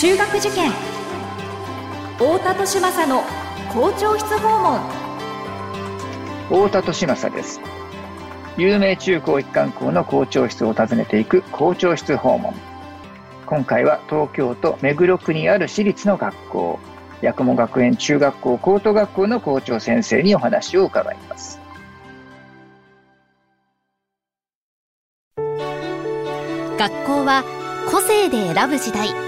中学受験。太田利政の校長室訪問。太田利政です。有名中高一貫校の校長室を訪ねていく校長室訪問。今回は東京都目黒区にある私立の学校。八雲学園中学校高等学校の校長先生にお話を伺います。学校は個性で選ぶ時代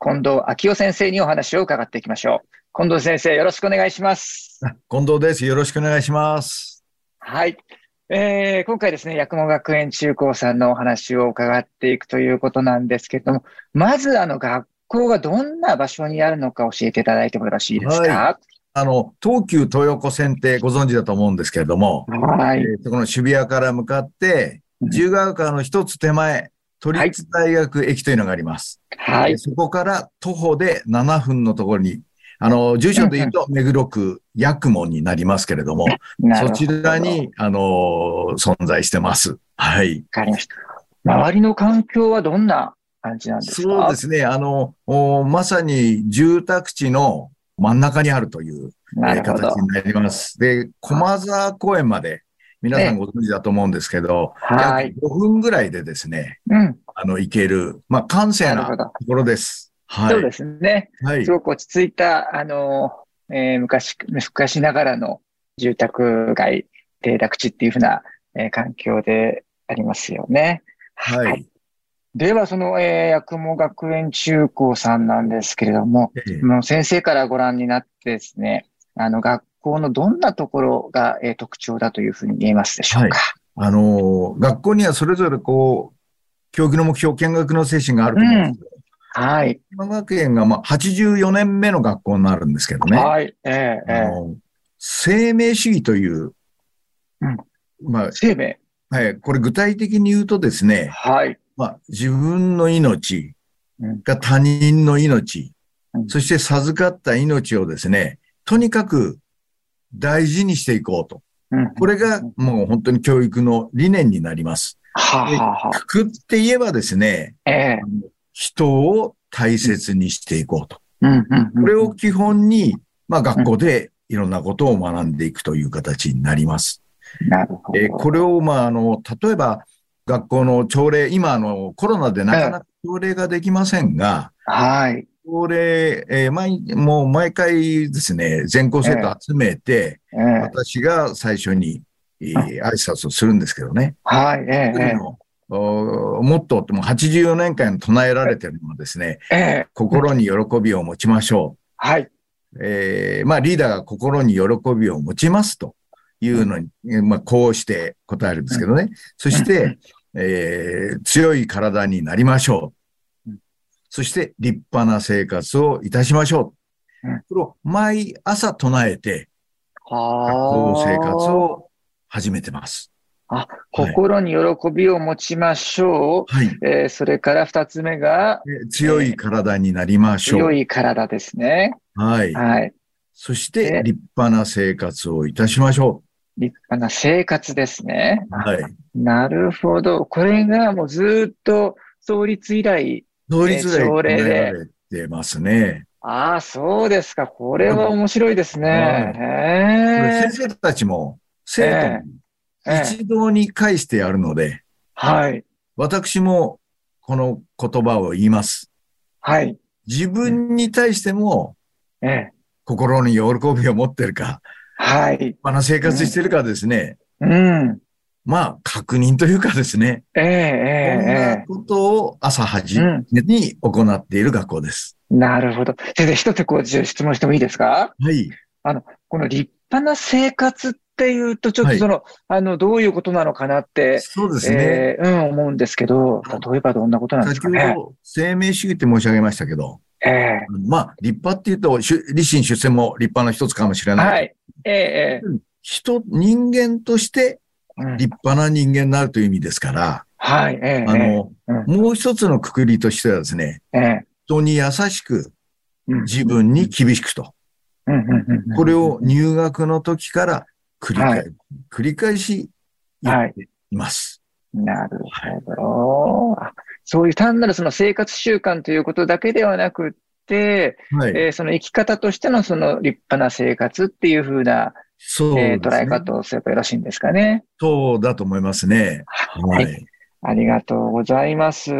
近藤昭夫先生にお話を伺っていきましょう。近藤先生よろしくお願いします。近藤です。よろしくお願いします。はい。えー、今回ですね、八雲学園中高さんのお話を伺っていくということなんですけれども、まずあの学校がどんな場所にあるのか教えていただいてもよろしいですか、はい、あの、東急東横線ってご存知だと思うんですけれども、はい。えー、この渋谷から向かって、自由が丘の一つ手前、都立大学駅というのがあります。はい。そこから徒歩で7分のところにあの、住所で言うと、目黒区八雲になりますけれども、そちらに、あの、存在してます。はい。わかりました。周りの環境はどんな感じなんですか？そうですね。あの、まさに住宅地の真ん中にあるという形になります。で、駒沢公園まで、皆さんご存知だと思うんですけど、はい。5分ぐらいでですね、うん、あの、行ける、まあ、閑静なところです。はい、そうですね。はい、すごく落ち着いた、あの、えー、昔、昔ながらの住宅街、邸宅地っていうふうな、えー、環境でありますよね。はい。はい、では、その、えー、八雲学園中高さんなんですけれども、えー、もう先生からご覧になってですね、あの、学校のどんなところが、えー、特徴だというふうに言えますでしょうか？はい、あのー、学校にはそれぞれこう、教育の目標、見学の精神があると思うんですけど、はい。山学園がまあ84年目の学校になるんですけどね。はい。ええええ、生命主義という、うん、まあ、生命はい。これ具体的に言うとですね。はい。まあ、自分の命が他人の命、うん、そして授かった命をですね、とにかく大事にしていこうと。うん、これがもう本当に教育の理念になります。はくくって言えばですね、ええ、人を大切にしていこうと。これを基本に、まあ学校でいろんなことを学んでいくという形になります。なるほど。えこれを、まあ、あの、例えば学校の朝礼、今、あの、コロナでなかなか朝礼ができませんが、はい。朝礼、えー、毎、もう毎回ですね、全校生徒集めて、えー、私が最初に、えー、挨拶をするんですけどね。はい、えー、えーもっとも84年間唱えられてるのはですね、ええ、心に喜びを持ちましょう。はい。えー、まあリーダーが心に喜びを持ちますというのに、うん、まあこうして答えるんですけどね。うん、そして、えー、強い体になりましょう。そして立派な生活をいたしましょう。うん、これを毎朝唱えて、学校生活を始めてます。あ、心に喜びを持ちましょう。はい。えー、それから二つ目が、強い体になりましょう。強い体ですね。はい。はい。そして、立派な生活をいたしましょう。立派な生活ですね。はい。なるほど。これがもうずっと創立以来、創立以来、条例で。てますね。ああ、そうですか。これは面白いですね。先生たちも、生徒も、一堂に会してやるので、はい。私もこの言葉を言います。はい。自分に対しても、ええ、心に喜びを持ってるか、はい。立派な生活してるかですね。うん。まあ、確認というかですね。ええ、ええ、こんなことを朝8時に行っている学校です。うん、なるほど。先生、一つこう、質問してもいいですか？はい。あの、この立派な生活っっていうと、ちょっとその、あの、どういうことなのかなって、そうですね。えーうん、思うんですけど、例えばどんなことなんです先ほかね。ど、生命主義って申し上げましたけど、ええまあ、立派っていうと、立身出世も立派な一つかもしれない。はい。えええ人、人間として立派な人間になるという意味ですから、はい。ええあの、うもう一つのくくりとしてはですね、ええ人に優しく、うん自分に厳しくと。うんうんうんうんこれを入学の時から繰り返、はい繰り返しやっています。なるほど。あそういう単なるその生活習慣ということだけではなくって、はい。えーその生き方としてのその立派な生活っていうふうな、そうえー捉え。方をすればよろしいんですかね。そうだと思いますね。ははいい。ありがとうございます。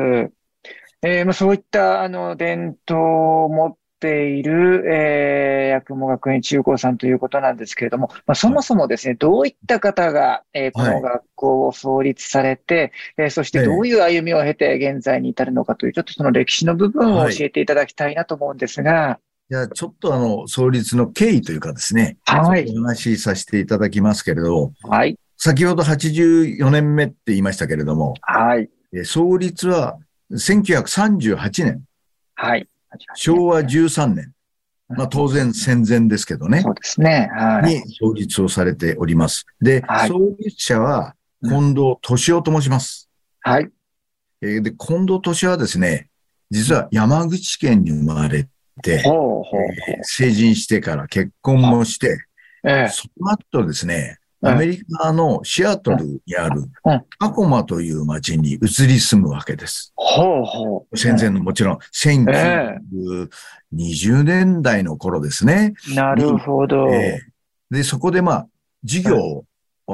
えーまあ、そういったあの伝統を持っている、えー、八雲学園中高さんということなんですけれども、まあ、そもそもですね、どういった方が、えーこの学校を創立されて、えーそしてどういう歩みを経て現在に至るのかという、ちょっとその歴史の部分を教えていただきたいなと思うんですが、じゃあ、ちょっとあの、創立の経緯というかですね、はいお話しさせていただきますけれど、はい、先ほど84年目って言いましたけれども、はい、えー創立は1938年、はい。昭和13年、まあ当然戦前ですけどねそ、うですね。はい。に創立をされております。で、はい創立者は近藤敏夫と申します。はい。えーで、近藤敏夫はですね、実は山口県に生まれて、ほうほう。えー成人してから結婚もして、ええその後ですね、うんアメリカのシアトルにあるうんタコマという町に移り住むわけです。ほうほう。戦前のもちろん、1920年代の頃ですね。なるほど。えーで、そこでまあ、事業を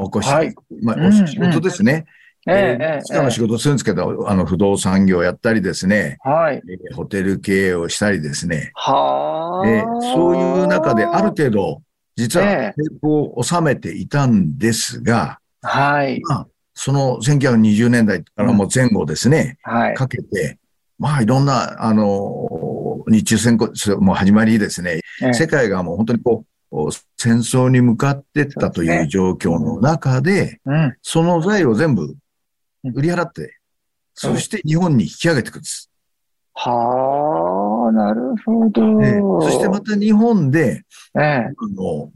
起こして、はいまあ、うんお仕事ですね。えええーいくつかの仕事するんですけど、あの、不動産業やったりですね、はい。えーホテル経営をしたりですね、はあ、えーそういう中である程度、実はえ成功を収めていたんですが、はい。まあ、その1920年代からもう前後ですね、はい。かけて、まあいろんな、あの、日中戦争も始まりですね、ええ。世界がもう本当にこう、戦争に向かってったという状況の中で、うん。その財を全部売り払って、そして日本に引き上げていくんです。はあ、なるほど。でそしてまた日本で、ええあの、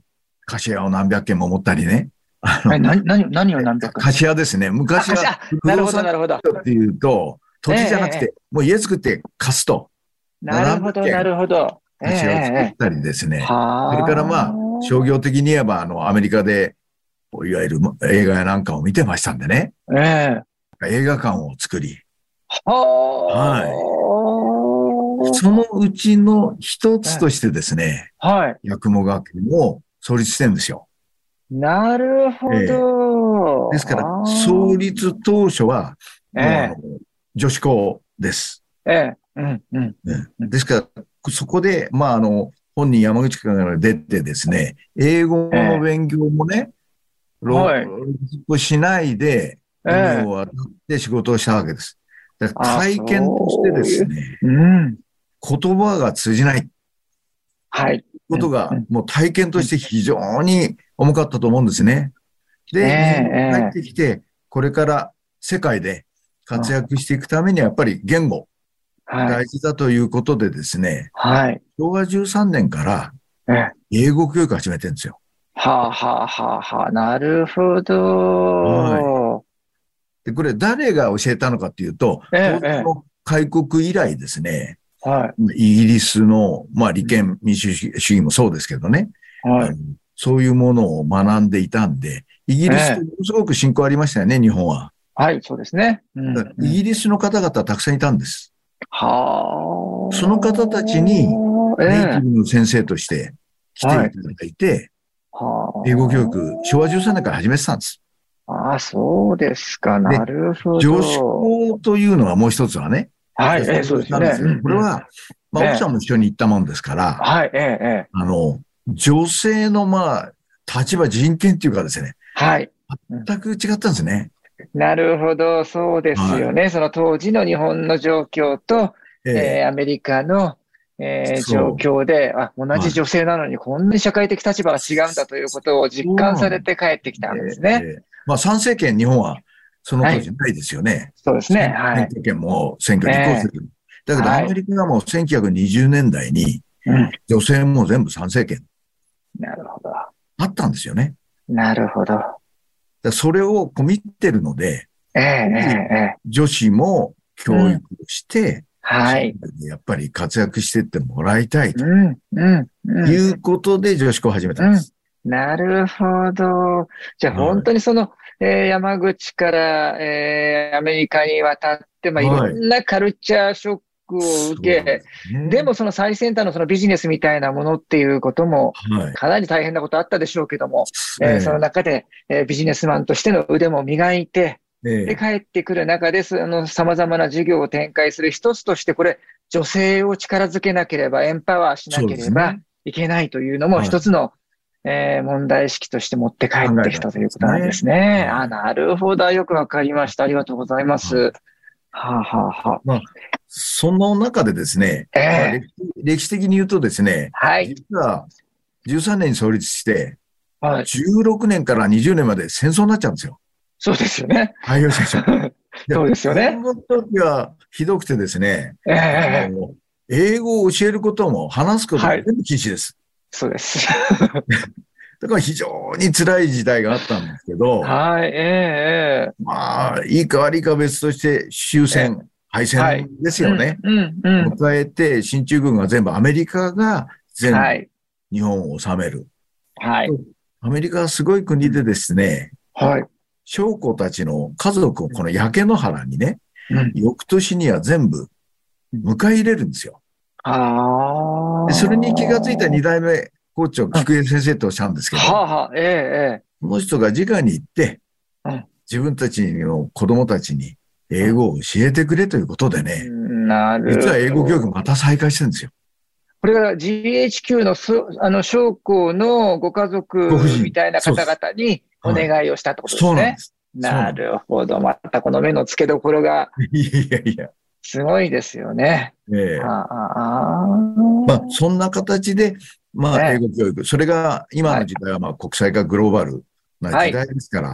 菓子屋を何百軒も持ったりね。あのえ、何、何、何を何百菓子屋ですね。昔は屋なるほど、不動産なるほど。っていうと、土地じゃなくえて、もう家作って貸すと、なるほど、なるほど。え菓子屋を作えったりですね。はあ。それからまあ、商業的に言えば、あの、アメリカで、いわゆる映画やなんかを見てましたんでね。ええ映画館を作り、はあ。そのうちの一つとしてですね、はい。八雲学園を創立してるんですよ。なるほど。ですから創立当初は、えの女子校です。え、ええ、うん、うん。ねですから、そこで、まあ、あの、本人山口から出てですね、英語の勉強もね、ろはいをしないで、ええ海を渡って仕事をしたわけです。だからあ体験としてですね、うん。言葉が通じないはい。ことがうん、もう体験として非常に重かったと思うんですね。で、え帰ってきて、これから世界で活躍していくためにはやっぱり言語はい。大事だということでですね、はい。昭和13年からええ。英語教育を始めてるんですよ。はあ、はあ、はあ、はあ。なるほど。で、これ誰が教えたのかっていうと、ええ開国以来ですね、はい。イギリスの、まあ、利権民主主義もそうですけどね、はい。そういうものを学んでいたんで、イギリスとものすごく信仰ありましたよね、日本は。はい、そうですね。うんイギリスの方々たくさんいたんです。はあ。その方たちにええネイティブの先生として来ていただいて、はあ英語教育、昭和13年から始めてたんです。ああ、そうですか。なるほど。女子校というのはもう一つはね。はい、ええ、そうですね。うんこれ、は、まあ、ええ奥さんも一緒に行ったもんですから、はい、ええ、ええ。あの、女性のまあ、立場人権っていうかですね、はい。全く違ったんですね。なるほど、そうですよね。その当時の日本の状況と、ええーアメリカの、えー状況で、あ、同じ女性なのにこんなに社会的立場が違うんだということを実感されて帰ってきたんですね。えーまあ、参政権、日本はその当時ないですよね。そうですね。はい。選挙権も選挙に移行する。だけど、はいアメリカがもう1920年代に、うん女性も全部参政権なるほど。あったんですよね。なるほど。だそれを込みってるので、ええええええ女子も教育をして、はい。やっぱり活躍してってもらいたいとうん、うん、うん。いうことで女子校を始めたんです。なるほど。じゃあはい本当にその、えー山口から、えーアメリカに渡って、まあ、いはい。ろんなカルチャーショックを受そうけ、ですね。でも、その最先端のそのビジネスみたいなものっていうことも、はい。かなり大変なことあったでしょうけども、えーええその中で、えービジネスマンとしての腕も磨いて、ええ。で、帰ってくる中で、その様々な事業を展開する一つとして、これ、女性を力づけなければ、エンパワーしなければいけないというのもはい。一つの、えー問題意識として持って帰ってきたということなんですね。すねあ、なるほど。よくわかりました。ありがとうございます。はあ、はあはあ、その中でですね、ええまあ歴歴史的に言うとですね、はい。実は13年に創立して、はい。16年から20年まで戦争になっちゃうんですよ。そうですよね。太陽戦争。そうですよね。その時はひどくてですね、ええあの英語を教えることも話すこともはい全部禁止です。そうです。だから非常に辛い時代があったんですけど、はい。えええまあ、いいか悪いかは別として終戦、敗はい戦ですえよね。うん、うん、うん。迎えて、進駐軍が全部アメリカが全部はい。日本を治める。はい。アメリカはすごい国でですね、はい。将校たちの家族をこの焼け野原にね、うん翌年には全部迎え入れるんですよ。あそれに気がついた二代目校長、菊江先生とおっしゃるんですけど、はあ、はあ、えええこの人が直に行ってうん、自分たちの子供たちに英語を教えてくれということでえね、なる。実は英語教育また再開してるんですよ。これが GHQ のそ、あの、将校のご家族みたいな方々にお願いをしたってことですねそうなんで。す。なるほど。またこの目の付けどころが いやいや、すごいですよね。ええあああまあ、そんな形で、まあ、ね英語教育。それが、今の時代は、まあ、国際化グローバルな時代ですから、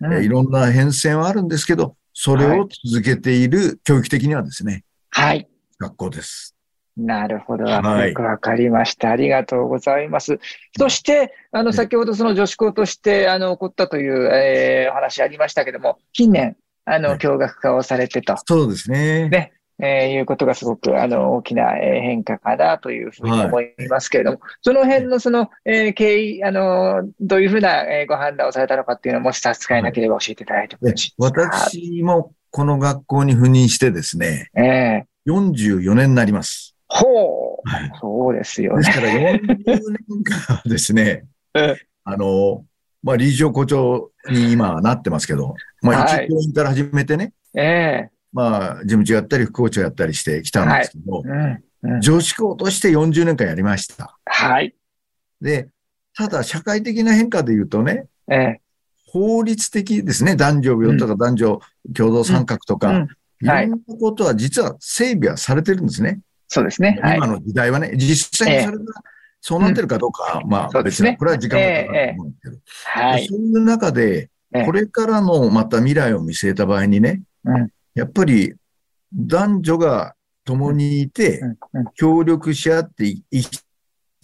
うんえーいろんな変遷はあるんですけど、それを続けている、教育的にはですね、はい。学校です。なるほど。はいよくわかりました。ありがとうございます。そして、あの、ね先ほどその女子校として、あの、起こったという、えーお話ありましたけども、近年、あの、はい教学化をされてと、そうですね。ねえーいうことがすごく、あの、大きなえー変化かなというふうに思いますけれども、その辺のその、えー経緯、あの、どういうふうなえーご判断をされたのかっていうのを、もし差し支えなければ教えていただいてもよでろしいですか？私もこの学校に赴任してですね、ええ。44年になります。ほう、はい。そうですよね。ですから40年間はですね ええ、あの、まあ、理事長校長に今はなってますけど、まあ、はい。一教員から始めてね、ええまあ、事務長やったり、副校長やったりしてきたんですけど、うん、うん。女子校として40年間やりました。はい。で、ただ社会的な変化で言うとね、ええ法律的ですね、男女平等とか男女共同参画とか、うんいろんなことは実は整備はされてるんですね。そうですね。はい今。の時代はね、実際にそれがそうなってるかどうかは、まあ別に、ねこれは時間がかかると思うんですけど、はい。そういう中で、ええこれからのまた未来を見据えた場合にね、うんやっぱり男女が共にいて、協力し合ってい生き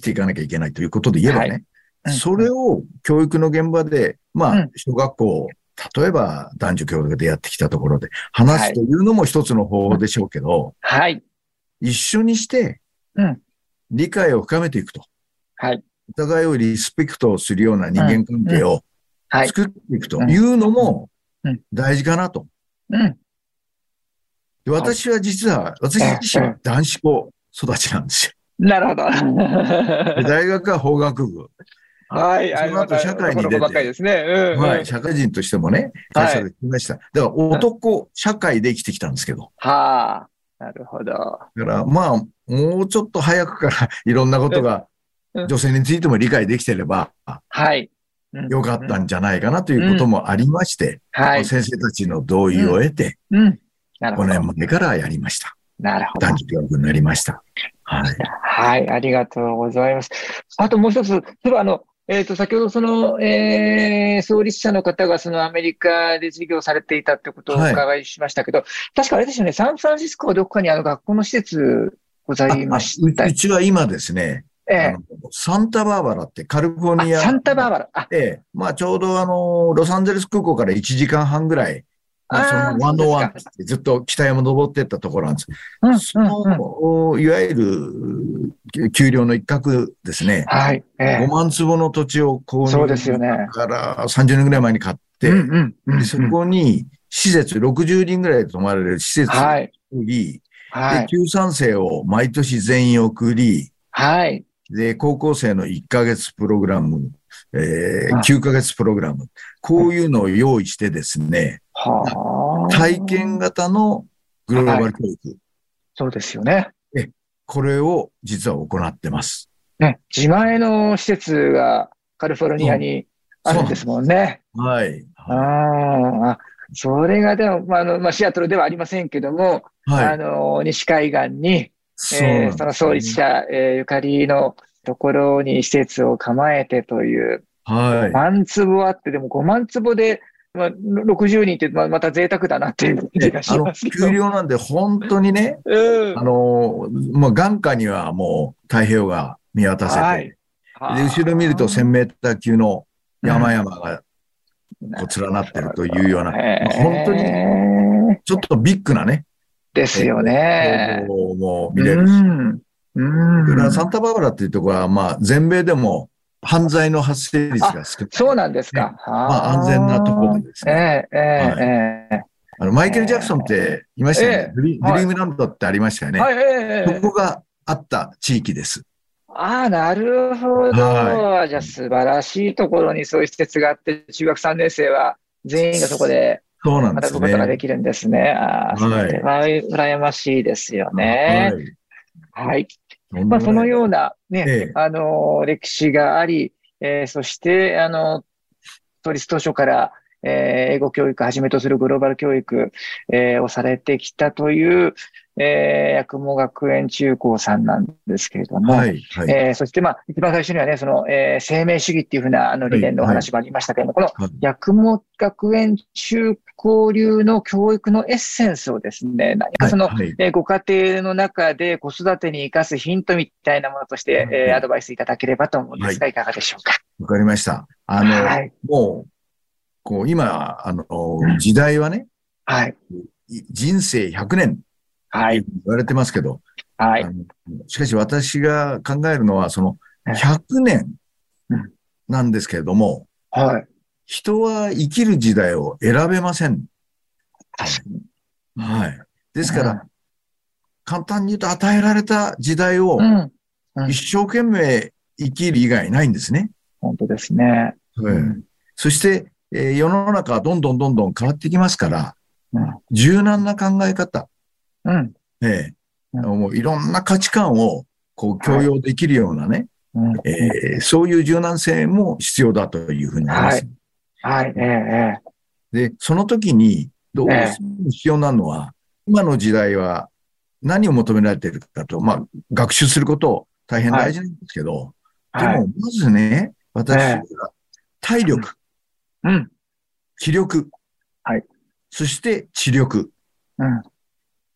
ていかなきゃいけないということで言えばね、はいうんそれを教育の現場で、まあうん、小学校、例えば男女協力でやってきたところで話すというのも一つの方法でしょうけど、はい。一緒にしてうん、理解を深めていくと。はい。お互いをリスペクトするような人間関係をはい。作っていくというのもうん大事かなと。うん。で私は実は、私自身は男子校育ちなんです なるほど。大学は法学部。はい。その後社会に出てですね。うん。はい。社会人としてもね、会社で来ました。だから男、社会で生きてきたんですけど。はあ。なるほど。だからまあ、もうちょっと早くから いろんなことがうん女性についても理解できてればはい。うんよかったんじゃないかなということもありまして、はい。先生たちの同意を得て、うん。なるほ5ど。年前からやりました。なるほど。男女教育になりました。はい。はい、ありがとうございます。あともう一つ、例えばあの、えっ、と、先ほどその、えー、創立者の方がそのアメリカで授業されていたってことをおはい伺いしましたけど、確かあれですよね、サンフランシスコはどこかにあの学校の施設ございましたううちは今ですね、ええサンタバーバラってカリフォルニア。あ、サンタバーバラ。あ、ええ、まあちょうどあの、ロサンゼルス空港から1時間半ぐらい、まあ、そのワンノーワンってずっと北山登ってったところなんです。うん、そうん、うん。の、おいわゆる、丘陵の一角ですね。はい、え5万坪の土地を購入そうですよねから30年ぐらい前に買って、えうん、うん、うん。でそこに施設、60人ぐらい泊まれる施設をはい、作り、で、はい、旧3世を毎年全員送り、はい。で、高校生の1ヶ月プログラム、えーあ9ヶ月プログラム、こういうのを用意してですね、はあ。体験型のグローバル教育、そうですよね。これを実は行ってます。ね、自前の施設がカリフォルニアにあるんですもんね。はい。あーあ、それがでも、まあ、あの、まあ、シアトルではありませんけども、あはい。の、西海岸に、そえーその創立者、えーゆかりのところに施設を構えてという、はい。万坪あって、でも5万坪で、まあ、60人って、まあ、また贅沢だなっていう気がしますけど。丘陵なんで本当にね、うんあの、まあ、眼下にはもう太平洋が見渡せて、はいで、後ろ見ると1000メーター級の山々がうんこう連なってるというような、へーまあ本当にちょっとビッグなね、ですよね。も見れるし。うん。うん。サンタバーバラっていうところは、まあ、全米でも犯罪の発生率が少ない。そうなんですか。まあ、安全なところでですえね。え、ええ、えあの、マイケル・ジャクソンっていましたよね。ええドリームランドってありましたよえ。ね。はい、ええ、そこがあった地域です。ああ、なるほど。はじゃあ、素晴らしいところにそういう施設があって、中学3年生は全員がそこでそうなんです学ぶことがでね。きるんですね。ああ、そはいれは羨ましいですよね。はい。はい。まあ、そのようなね、ええ。あの、歴史があり、えーそして、あの、創立当初から、えー英語教育をはじめとするグローバル教育、えーをされてきたという、えー、八雲学園中高さんなんですけれども、はい。はい。えーそして、まあ、一番最初にはね、その、えー生命主義っていうふうな、あの、理念のお話もありましたけれども、このはい、八雲学園中高流の教育のエッセンスをですね、何かその、はいえーご家庭の中で子育てに生かすヒントみたいなものとして、えーはいアドバイスいただければと思うんですが、いかがでしょうか？わかりました。あの、はい。もう、こう、今、あの、時代はね、はい。い人生100年はい。言われてますけど、はいしかし私が考えるのは、そのはい100年うんなんですけれども、はい。人は生きる時代を選べません。確かに。はい。ですから、簡単に言うと与えられた時代を一生懸命生きる以外ないんですね。本当ですね。はいそして、えー世の中はどんどんどんどん変わってきますから、うん柔軟な考え方、うん。ええうんもういろんな価値観をこう共有できるようなね、うん。えーそういう柔軟性も必要だというふうに思います。はい。ええ、ええ。で、その時にどうしても必要なのは、今の時代は何を求められているかと、まあ、学習すること大変大事なんですけど、はいでも、まずね、私はえ体力、うん。気力、はい。そして知力、うん。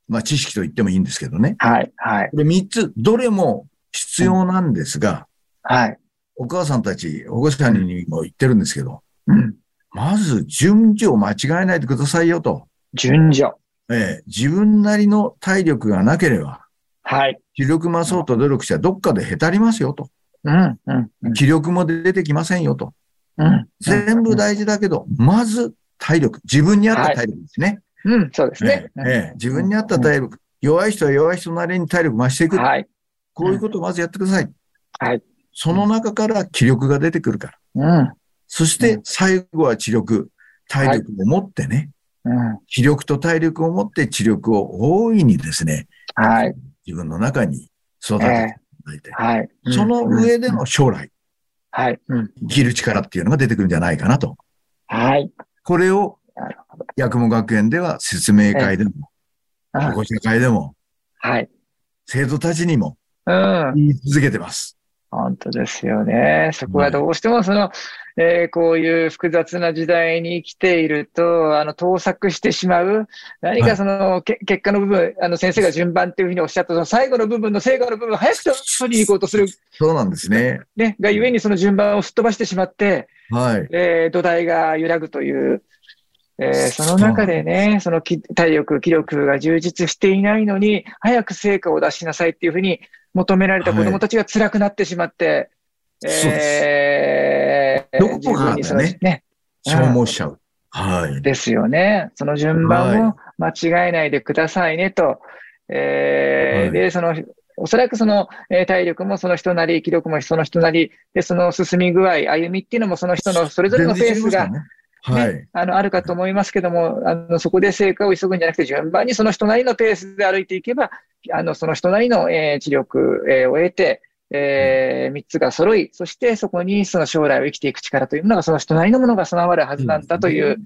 まあ知識と言ってもいいんですけどね。はい。はい。これ三つ、どれも必要なんですが、はい。お母さんたち、保護者にも言ってるんですけど、うん。まず順序を間違えないでくださいよと。順序。ええ自分なりの体力がなければ、はい。気力増そうと努力したらどっかでへたりますよと。うん。うん。うん気力も出てきませんよと。うん。全部大事だけど、まず体力。自分に合った体力ですね。うん。そうですねえ。えええ自分に合った体力。弱い人は弱い人なりに体力増していく。はい。こういうことをまずやってください。はい。その中から気力が出てくるから。うん。そして最後は知力。体力を持ってね。うん。気力と体力を持って知力を大いにですね、はい。自分の中に育てていただいて、はい。その上での将来、はい。うん。生きる力っていうのが出てくるんじゃないかなと。はい。これを。八雲学園では説明会でも、あ保護者会でも、はい。生徒たちにもうん。言い続けてます。本当ですよね。そこはどうしてもその、えーこういう複雑な時代に生きていると、あの、盗作してしまう。何かその、け結果の部分、あの、先生が順番っていうふうにおっしゃった、その最後の部分の成果の部分を早く取りに行こうとする、そうなんですね。ね、がゆえにその順番をすっ飛ばしてしまって、はい。えー土台が揺らぐという、えーその中でね、そのき体力、気力が充実していないのに、早く成果を出しなさいっていうふうに求められた子供たちが辛くなってしまって、そうですえーどこかでねね、消耗しちゃう。はい。ですよね。その順番を間違えないでくださいねと。えーはいで、その、おそらくその、えー体力もその人なり、気力もその人なり、で、その進み具合、歩みっていうのもその人のそれぞれのペースが、ねはい。あの、あるかと思いますけども、あの、そこで成果を急ぐんじゃなくて、順番にその人なりのペースで歩いていけば、あの、その人なりの、えー知力、えーを得て、えー三つが揃い、そしてそこにその将来を生きていく力というものが、その人なりのものが備わるはずなんだという、はい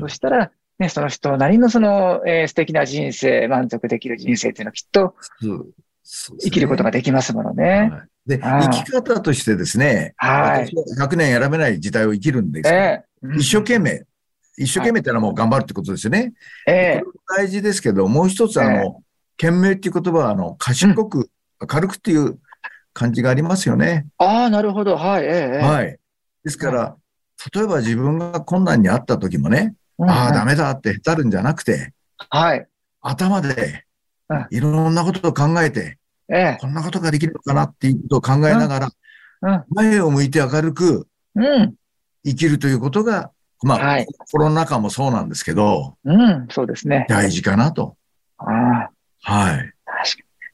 そしたら、ね、その人なりのその、えー素敵な人生、満足できる人生っていうのをきっと生きることができますものね。はいで、生き方としてですね、はい私は100年選べない時代を生きるんですけど、ええ一生懸命、一生懸命ってのはもう頑張るってことですよね。大事ですけど、もう一つ、あえの、懸命っていう言葉は、あの、賢く、明るくっていう感じがありますよね。ああ、なるほど。はい。ええええはい。ですから、例えば自分が困難にあった時もね、うんああ、ダメだってへたるんじゃなくて、はい。頭でうん、いろんなことを考えて、ええこんなことができるのかなっていうことを考えながら、うん。前を向いて明るくうん。生きるということが、まあ、はいコロナ禍もそうなんですけど、うん。そうですね。大事かなと。ああ。はい。確か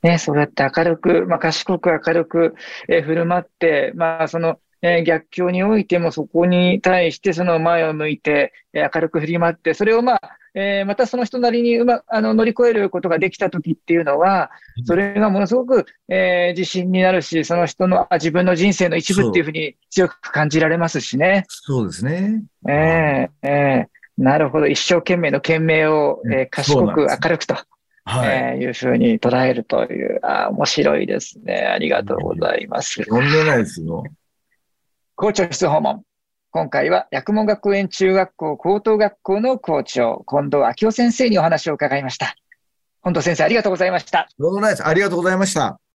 に。ね、そうやって明るく、まあ、賢く明るく、えー振る舞って、まあ、その、えー逆境においてもそこに対してその前を向いて、えー明るく振り回って、それをまあ、えーまたその人なりにうま、あの、乗り越えることができた時っていうのは、それがものすごく、えー自信になるし、その人の、あ自分の人生の一部っていうふうに強く感じられますしね。そうですね。ええええなるほど。一生懸命の懸命を、えー賢く明るくと。はい。えーいうふうに捉えるという、あー面白いですね。ありがとうございます。とんでもないですよ。校長室訪問。今回は、薬門学園中学校高等学校の校長、近藤昭夫先生にお話を伺いました。近藤先生、ありがとうございました。どうもないです。ありがとうございました。